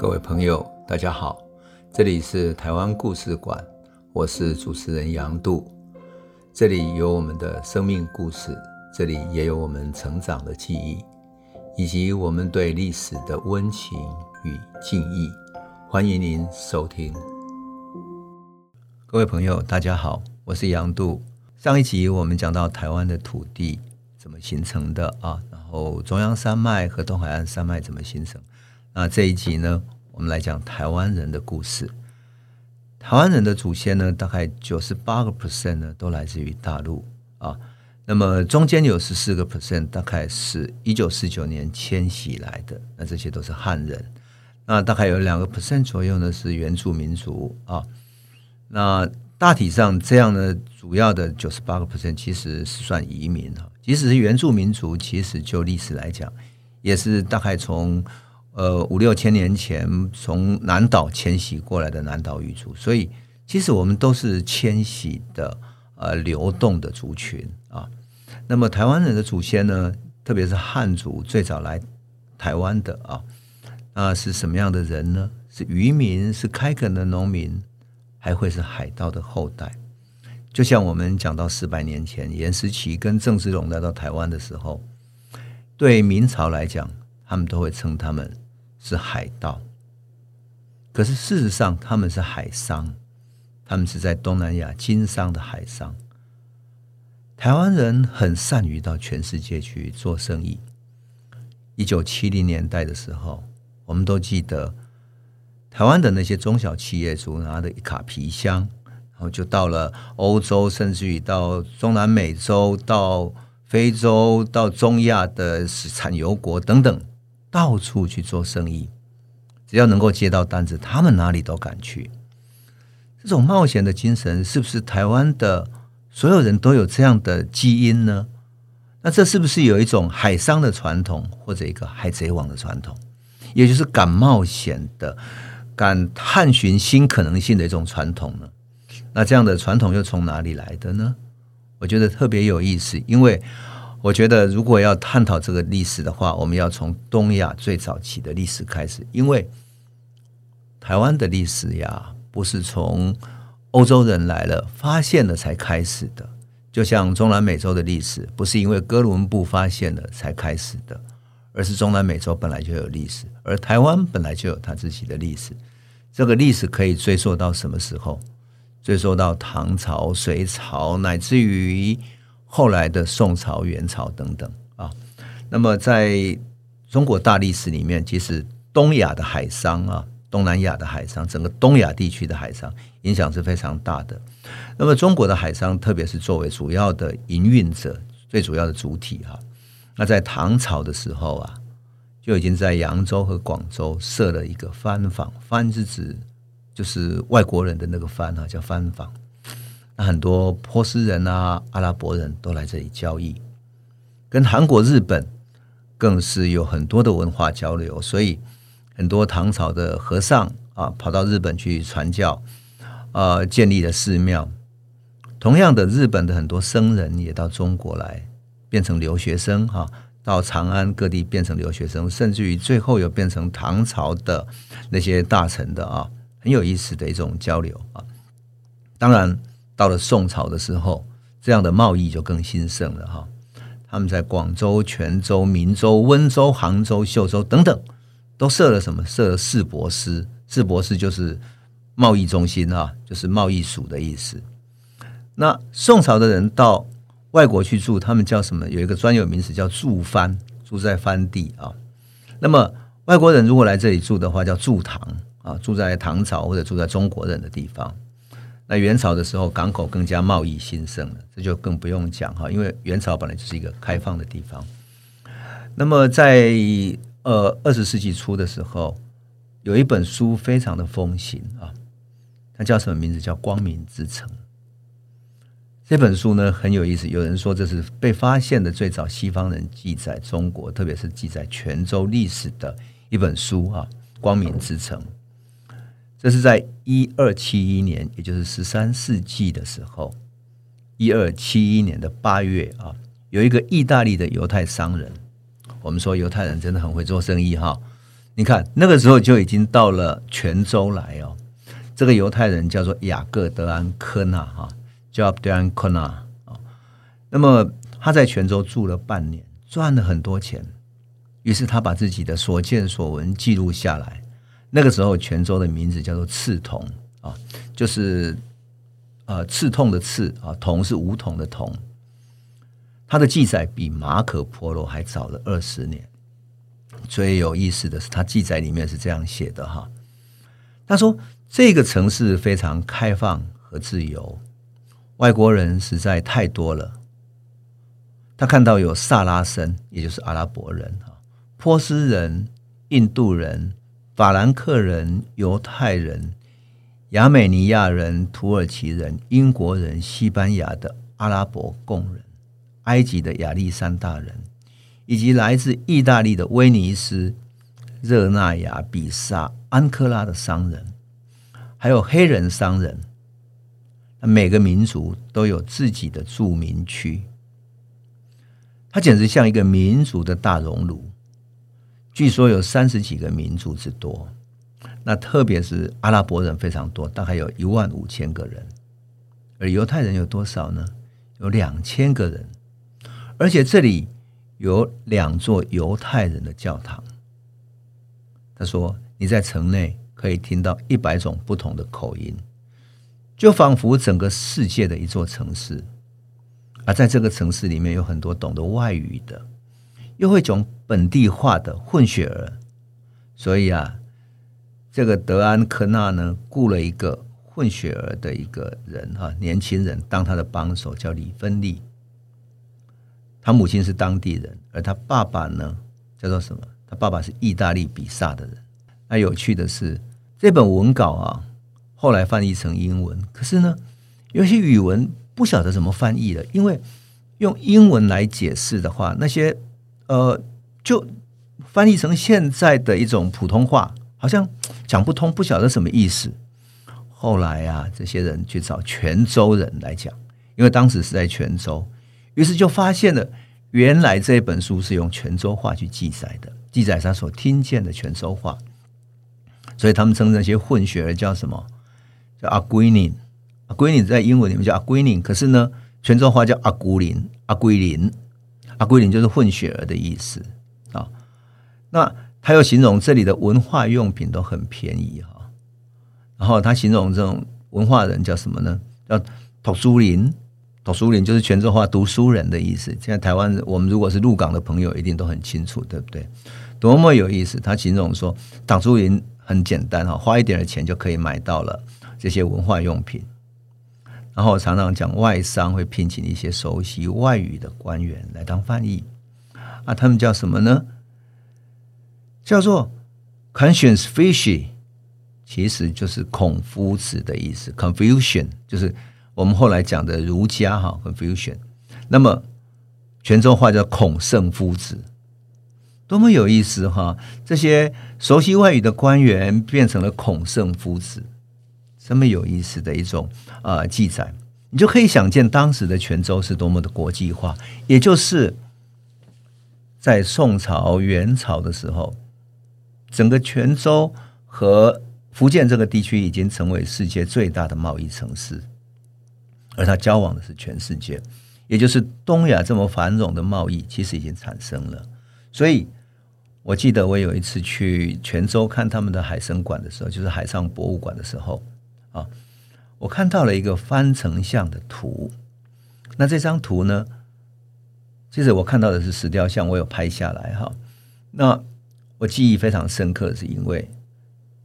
各位朋友，大家好，这里是台湾故事馆，我是主持人杨度，这里有我们的生命故事，这里也有我们成长的记忆，以及我们对历史的温情与敬意。欢迎您收听。各位朋友，大家好，我是杨度。上一集我们讲到台湾的土地怎么形成的啊，然后中央山脉和东海岸山脉怎么形成。那这一集呢，我们来讲台湾人的故事。台湾人的祖先呢，大概九十八个 percent 呢，都来自于大陆啊。那么中间有十四个 percent，大概是一九四九年迁徙来的。那这些都是汉人。那大概有两个 percent 左右呢，是原住民族啊。那大体上这样呢，主要的九十八个 percent 其实是算移民哈。即使是原住民族，其实就历史来讲，也是大概从。呃，五六千年前从南岛迁徙过来的南岛语族，所以其实我们都是迁徙的呃流动的族群啊。那么台湾人的祖先呢，特别是汉族最早来台湾的啊，那是什么样的人呢？是渔民，是开垦的农民，还会是海盗的后代？就像我们讲到四百年前严思齐跟郑芝龙来到台湾的时候，对明朝来讲。他们都会称他们是海盗，可是事实上他们是海商，他们是在东南亚经商的海商。台湾人很善于到全世界去做生意。一九七零年代的时候，我们都记得台湾的那些中小企业主拿着一卡皮箱，然后就到了欧洲，甚至于到中南美洲、到非洲、到中亚的产油国等等。到处去做生意，只要能够接到单子，他们哪里都敢去。这种冒险的精神，是不是台湾的所有人都有这样的基因呢？那这是不是有一种海商的传统，或者一个海贼王的传统，也就是敢冒险的、敢探寻新可能性的一种传统呢？那这样的传统又从哪里来的呢？我觉得特别有意思，因为。我觉得，如果要探讨这个历史的话，我们要从东亚最早期的历史开始，因为台湾的历史呀，不是从欧洲人来了发现了才开始的，就像中南美洲的历史，不是因为哥伦布发现了才开始的，而是中南美洲本来就有历史，而台湾本来就有它自己的历史。这个历史可以追溯到什么时候？追溯到唐朝、隋朝，乃至于。后来的宋朝、元朝等等啊，那么在中国大历史里面，其实东亚的海商啊，东南亚的海商，整个东亚地区的海商影响是非常大的。那么中国的海商，特别是作为主要的营运者、最主要的主体哈，那在唐朝的时候啊，就已经在扬州和广州设了一个番坊，番是指就是外国人的那个番啊，叫番坊。很多波斯人啊、阿拉伯人都来这里交易，跟韩国、日本更是有很多的文化交流。所以，很多唐朝的和尚啊，跑到日本去传教，啊，建立了寺庙。同样的，日本的很多僧人也到中国来，变成留学生哈，到长安各地变成留学生，甚至于最后又变成唐朝的那些大臣的啊，很有意思的一种交流啊。当然。到了宋朝的时候，这样的贸易就更兴盛了哈。他们在广州、泉州、明州、温州、杭州、秀州等等，都设了什么？设了市舶司。市舶司就是贸易中心啊，就是贸易署的意思。那宋朝的人到外国去住，他们叫什么？有一个专有名词叫驻番，住在番地啊。那么外国人如果来这里住的话，叫住唐啊，住在唐朝或者住在中国人的地方。那元朝的时候，港口更加贸易兴盛了，这就更不用讲哈，因为元朝本来就是一个开放的地方。那么在呃二十世纪初的时候，有一本书非常的风行啊，它叫什么名字？叫《光明之城》。这本书呢很有意思，有人说这是被发现的最早西方人记载中国，特别是记载泉州历史的一本书啊，《光明之城》。这是在一二七一年，也就是十三世纪的时候，一二七一年的八月啊，有一个意大利的犹太商人。我们说犹太人真的很会做生意哈。你看那个时候就已经到了泉州来哦。这个犹太人叫做雅各·德安科纳哈，叫德安科纳啊。那么他在泉州住了半年，赚了很多钱。于是他把自己的所见所闻记录下来。那个时候泉州的名字叫做刺桐啊，就是呃刺痛的刺啊，桐是梧桐的桐。他的记载比马可波罗还早了二十年。最有意思的是，他记载里面是这样写的哈，他说这个城市非常开放和自由，外国人实在太多了。他看到有萨拉森，也就是阿拉伯人哈，波斯人、印度人、法兰克人、犹太人、亚美尼亚人、土耳其人、英国人、西班牙的阿拉伯工人、埃及的亚历山大人。以及来自意大利的威尼斯、热那亚、比萨、安科拉的商人，还有黑人商人。每个民族都有自己的住民区，它简直像一个民族的大熔炉。据说有三十几个民族之多，那特别是阿拉伯人非常多，大概有一万五千个人。而犹太人有多少呢？有两千个人，而且这里。有两座犹太人的教堂。他说：“你在城内可以听到一百种不同的口音，就仿佛整个世界的一座城市。而在这个城市里面，有很多懂得外语的，又会讲本地话的混血儿。所以啊，这个德安科纳呢，雇了一个混血儿的一个人哈，年轻人当他的帮手，叫李芬利。”他母亲是当地人，而他爸爸呢，叫做什么？他爸爸是意大利比萨的人。那有趣的是，这本文稿啊，后来翻译成英文，可是呢，有些语文不晓得怎么翻译了，因为用英文来解释的话，那些呃，就翻译成现在的一种普通话，好像讲不通，不晓得什么意思。后来啊，这些人去找泉州人来讲，因为当时是在泉州。于是就发现了，原来这本书是用泉州话去记载的，记载他所听见的泉州话。所以他们称那些混血儿叫什么？叫阿圭宁。阿圭宁在英文里面叫阿圭宁，可是呢，泉州话叫阿古林。阿圭林，阿圭林就是混血儿的意思啊。那他又形容这里的文化用品都很便宜哈。然后他形容这种文化人叫什么呢？叫读书林。读书林就是泉州话“读书人”的意思。现在台湾，我们如果是入港的朋友，一定都很清楚，对不对？多么有意思！他形容说，读书林很简单哈，花一点的钱就可以买到了这些文化用品。然后常常讲外商会聘请一些熟悉外语的官员来当翻译啊，他们叫什么呢？叫做 Conscience Fishy，其实就是孔夫子的意思。Confucian 就是。我们后来讲的儒家哈，Confucian，那么泉州话叫孔圣夫子，多么有意思哈！这些熟悉外语的官员变成了孔圣夫子，这么有意思的一种啊、呃、记载，你就可以想见当时的泉州是多么的国际化。也就是在宋朝、元朝的时候，整个泉州和福建这个地区已经成为世界最大的贸易城市。而他交往的是全世界，也就是东亚这么繁荣的贸易，其实已经产生了。所以，我记得我有一次去泉州看他们的海参馆的时候，就是海上博物馆的时候啊，我看到了一个翻成像的图。那这张图呢，其实我看到的是石雕像，我有拍下来哈。那我记忆非常深刻，是因为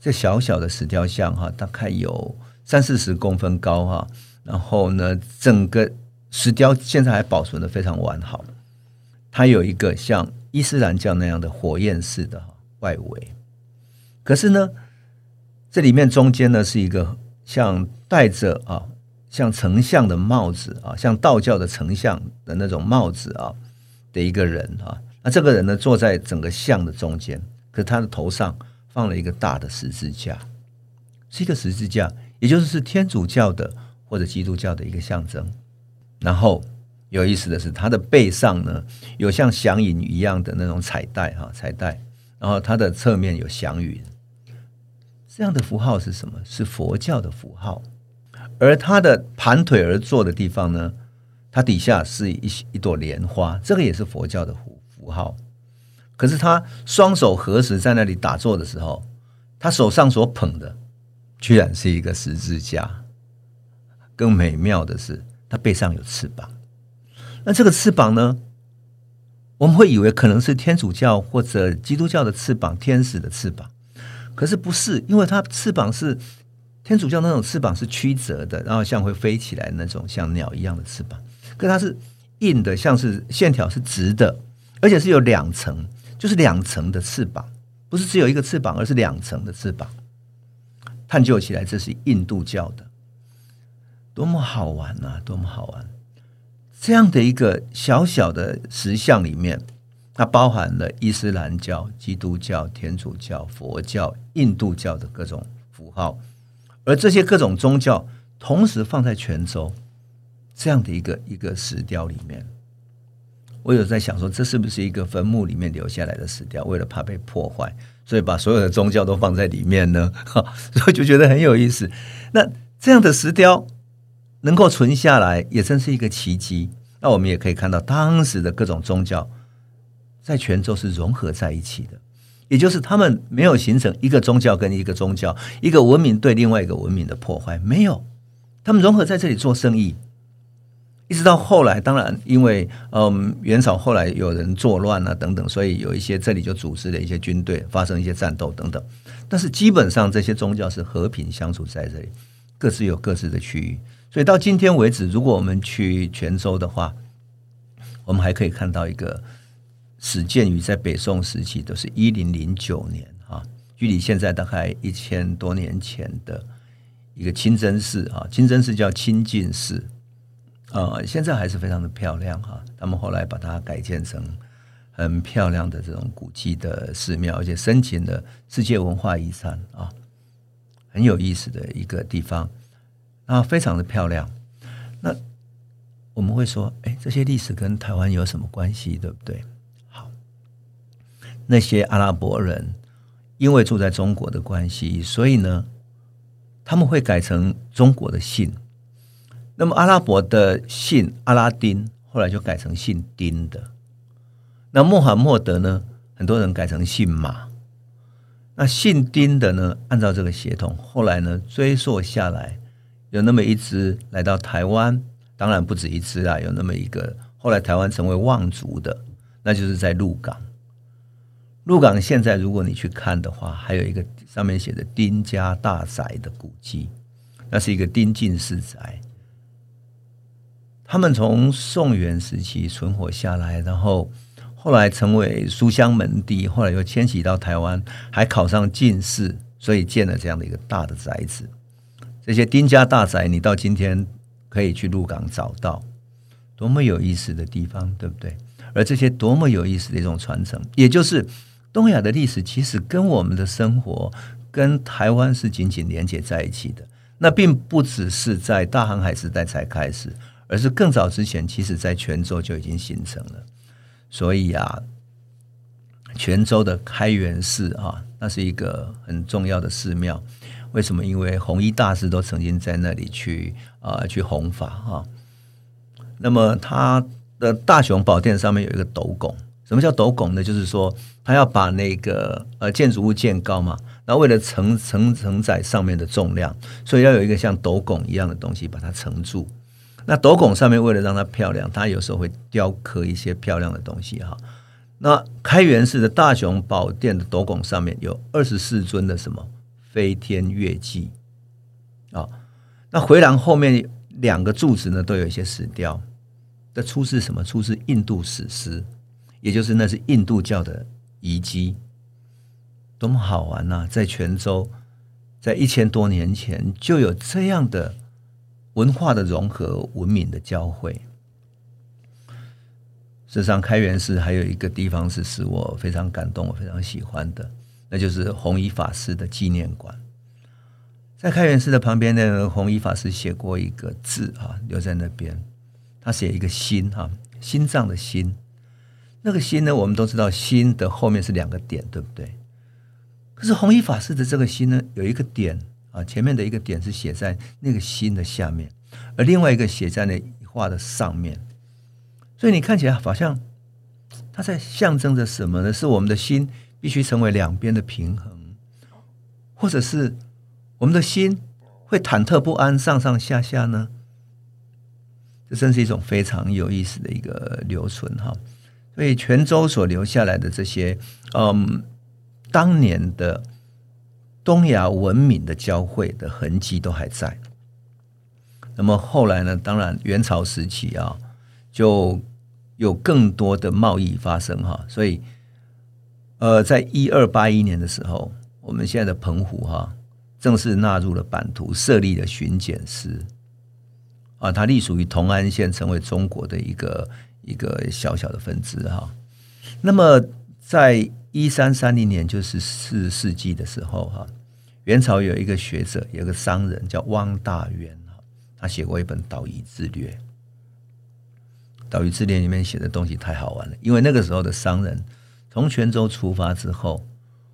这小小的石雕像哈，大概有三四十公分高哈。然后呢，整个石雕现在还保存的非常完好。它有一个像伊斯兰教那样的火焰式的外围，可是呢，这里面中间呢是一个像戴着啊像丞相的帽子啊，像道教的丞相的那种帽子啊的一个人啊。那这个人呢坐在整个像的中间，可是他的头上放了一个大的十字架，是一个十字架，也就是是天主教的。或者基督教的一个象征，然后有意思的是，他的背上呢有像祥云一样的那种彩带哈，彩带，然后他的侧面有祥云，这样的符号是什么？是佛教的符号。而他的盘腿而坐的地方呢，它底下是一一朵莲花，这个也是佛教的符符号。可是他双手合十在那里打坐的时候，他手上所捧的居然是一个十字架。更美妙的是，他背上有翅膀。那这个翅膀呢，我们会以为可能是天主教或者基督教的翅膀，天使的翅膀。可是不是，因为它翅膀是。天主教那种翅膀是曲折的，然后像会飞起来那种像鸟一样的翅膀，可它是硬的，像是线条是直的，而且是有两层，就是两层的翅膀，不是只有一个翅膀，而是两层的翅膀。探究起来，这是印度教的，多么好玩啊！多么好玩！这样的一个小小的石像里面，它包含了伊斯兰教、基督教、天主教、佛教、印度教的各种符号。而这些各种宗教同时放在泉州这样的一个一个石雕里面，我有在想说，这是不是一个坟墓里面留下来的石雕？为了怕被破坏，所以把所有的宗教都放在里面呢？哈 所以就觉得很有意思。那这样的石雕能够存下来，也真是一个奇迹。那我们也可以看到，当时的各种宗教在泉州是融合在一起的。也就是他们没有形成一个宗教跟一个宗教，一个文明对另外一个文明的破坏，没有，他们融合在这里做生意，一直到后来，当然因为嗯元朝后来有人作乱啊等等，所以有一些这里就组织了一些军队，发生一些战斗等等，但是基本上这些宗教是和平相处在这里，各自有各自的区域，所以到今天为止，如果我们去泉州的话，我们还可以看到一个。始建于在北宋时期，都是一零零九年啊，距离现在大概一千多年前的一个清真寺啊，清真寺叫清净寺啊，现在还是非常的漂亮哈。他们后来把它改建成很漂亮的这种古迹的寺庙，而且申请了世界文化遗产啊，很有意思的一个地方啊，非常的漂亮。那我们会说，哎，这些历史跟台湾有什么关系，对不对？那些阿拉伯人因为住在中国的关系，所以呢，他们会改成中国的姓。那么阿拉伯的姓阿拉丁，后来就改成姓丁的。那穆罕默德呢，很多人改成姓马。那姓丁的呢，按照这个血统，后来呢追溯下来，有那么一支来到台湾，当然不止一支啊，有那么一个后来台湾成为望族的，那就是在鹿港。鹿港现在，如果你去看的话，还有一个上面写的丁家大宅的古迹，那是一个丁进士宅。他们从宋元时期存活下来，然后后来成为书香门第，后来又迁徙到台湾，还考上进士，所以建了这样的一个大的宅子。这些丁家大宅，你到今天可以去鹿港找到，多么有意思的地方，对不对？而这些多么有意思的一种传承，也就是。东亚的历史其实跟我们的生活、跟台湾是紧紧连接在一起的。那并不只是在大航海时代才开始，而是更早之前，其实在泉州就已经形成了。所以啊，泉州的开元寺啊，那是一个很重要的寺庙。为什么？因为弘一大师都曾经在那里去啊去弘法啊。那么他的大雄宝殿上面有一个斗拱。什么叫斗拱呢？就是说，他要把那个呃建筑物建高嘛，然后为了承承承载上面的重量，所以要有一个像斗拱一样的东西把它承住。那斗拱上面为了让它漂亮，它有时候会雕刻一些漂亮的东西哈。那开元寺的大雄宝殿的斗拱上面有二十四尊的什么飞天月记啊？那回廊后面两个柱子呢，都有一些石雕，这出自什么？出自印度史诗。也就是那是印度教的遗迹，多么好玩呐、在泉州，在一千多年前就有这样的文化的融合、文明的交汇。事实上，开元寺还有一个地方是使我非常感动、我非常喜欢的，那就是弘一法师的纪念馆。在开元寺的旁边，那个弘一法师写过一个字啊，留在那边。他写一个心哈，心脏的心。那个心呢，我们都知道心的后面是两个点，对不对？可是弘一法师的这个心呢，有一个点啊，前面的一个点是写在那个心的下面，而另外一个写在那画的上面，所以你看起来好像它在象征着什么呢？是我们的心必须成为两边的平衡，或者是我们的心会忐忑不安，上上下下呢？这真是一种非常有意思的一个留存哈。所以泉州所留下来的这些，嗯。当年的东亚文明的交汇的痕迹都还在。那么后来呢？当然元朝时期啊，就有更多的贸易发生哈。所以，呃，在一二八一年的时候，我们现在的澎湖哈，正式纳入了版图，设立了巡检司啊，它隶属于同安县，成为中国的一个一个小小的分支哈。那么在一三三零年，就是四世纪的时候，哈，元朝有一个学者，有个商人叫汪大渊，他写过一本《岛屿之略》。《岛屿志略》里面写的东西太好玩了，因为那个时候的商人从泉州出发之后，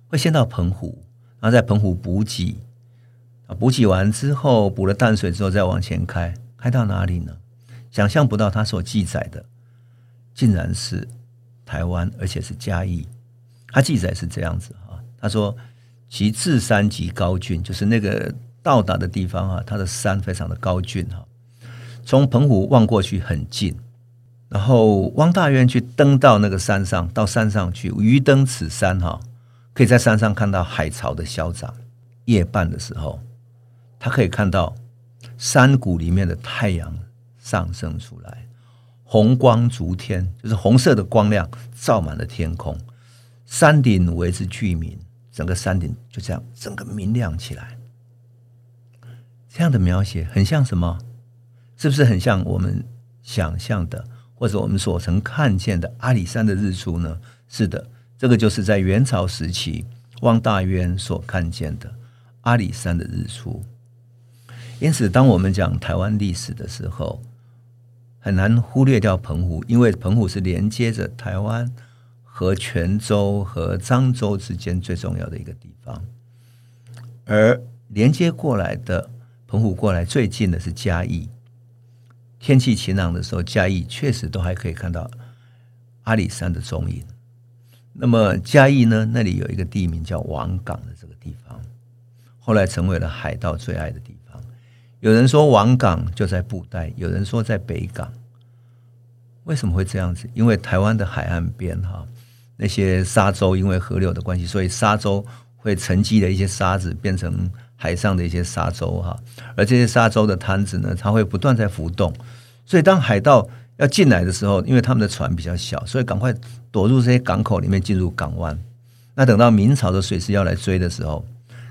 会先到澎湖，然后在澎湖补给，啊，补给完之后补了淡水之后再往前开，开到哪里呢？想象不到他所记载的，竟然是台湾，而且是嘉义。他记载是这样子啊，他说其至山极高峻，就是那个到达的地方啊，它的山非常的高峻哈，从澎湖望过去很近。然后汪大渊去登到那个山上，到山上去，鱼登此山哈，可以在山上看到海潮的嚣张。夜半的时候，他可以看到山谷里面的太阳上升出来，红光烛天，就是红色的光亮照满了天空。山顶为之巨明，整个山顶就这样整个明亮起来。这样的描写很像什么？是不是很像我们想象的，或者我们所曾看见的阿里山的日出呢？是的，这个就是在元朝时期汪大渊所看见的阿里山的日出。因此，当我们讲台湾历史的时候，很难忽略掉澎湖，因为澎湖是连接着台湾。和泉州和漳州之间最重要的一个地方，而连接过来的澎湖过来最近的是嘉义。天气晴朗的时候，嘉义确实都还可以看到阿里山的踪影。那么嘉义呢？那里有一个地名叫王港的这个地方，后来成为了海盗最爱的地。有人说王港就在布袋，有人说在北港。为什么会这样子？因为台湾的海岸边哈。那些沙洲因为河流的关系，所以沙洲会沉积的一些沙子变成海上的一些沙洲哈，而这些沙洲的滩子呢，它会不断在浮动，所以当海盗要进来的时候，因为他们的船比较小，所以赶快躲入这些港口里面进入港湾。那等到明朝的水师要来追的时候，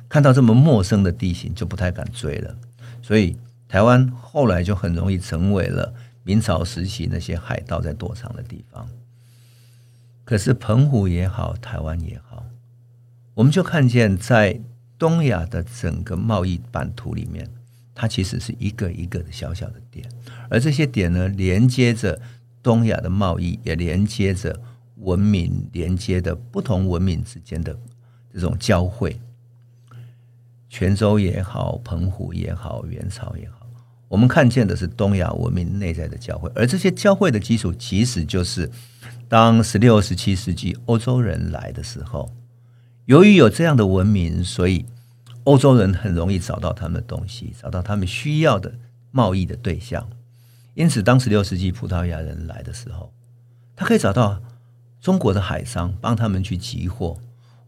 看到这么陌生的地形，就不太敢追了。所以台湾后来就很容易成为了明朝时期那些海盗在躲藏的地方。可是澎湖也好，台湾也好，我们就看见在东亚的整个贸易版图里面，它其实是一个一个的小小的点，而这些点呢，连接着东亚的贸易，也连接着文明，连接的不同文明之间的这种交汇。泉州也好，澎湖也好，元朝也好，我们看见的是东亚文明内在的交汇，而这些交汇的基础，其实就是。当十六、十七世纪欧洲人来的时候，由于有这样的文明，所以欧洲人很容易找到他们的东西，找到他们需要的贸易的对象。因此，当十六世纪葡萄牙人来的时候，他可以找到中国的海商帮他们去集货。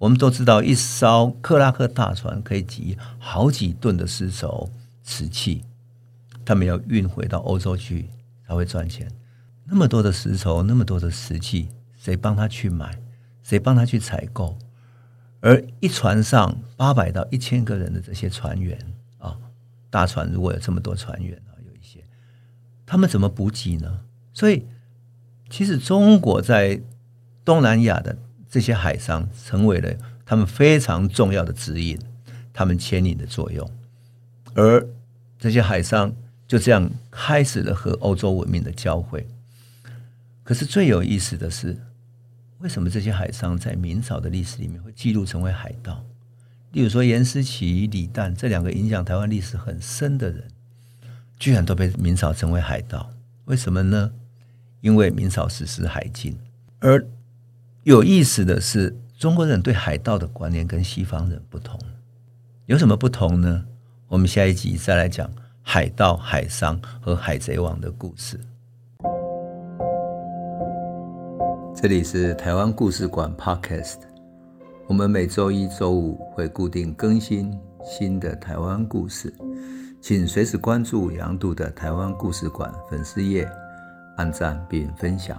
我们都知道，一艘克拉克大船可以集好几吨的丝绸、瓷器，他们要运回到欧洲去才会赚钱。那么多的丝绸，那么多的瓷器，谁帮他去买？谁帮他去采购？而一船上八百到一千个人的这些船员啊，大船如果有这么多船员啊，有一些，他们怎么补给呢？所以，其实中国在东南亚的这些海商，成为了他们非常重要的指引，他们牵引的作用。而这些海商就这样开始了和欧洲文明的交汇。可是最有意思的是，为什么这些海商在明朝的历史里面会记录成为海盗？例如说颜思齐、李旦这两个影响台湾历史很深的人，居然都被明朝称为海盗，为什么呢？因为明朝实施海禁。而有意思的是，中国人对海盗的观念跟西方人不同，有什么不同呢？我们下一集再来讲海盗、海商和海贼王的故事。这里是台湾故事馆 Podcast，我们每周一、周五会固定更新新的台湾故事，请随时关注杨度的台湾故事馆粉丝页，按赞并分享。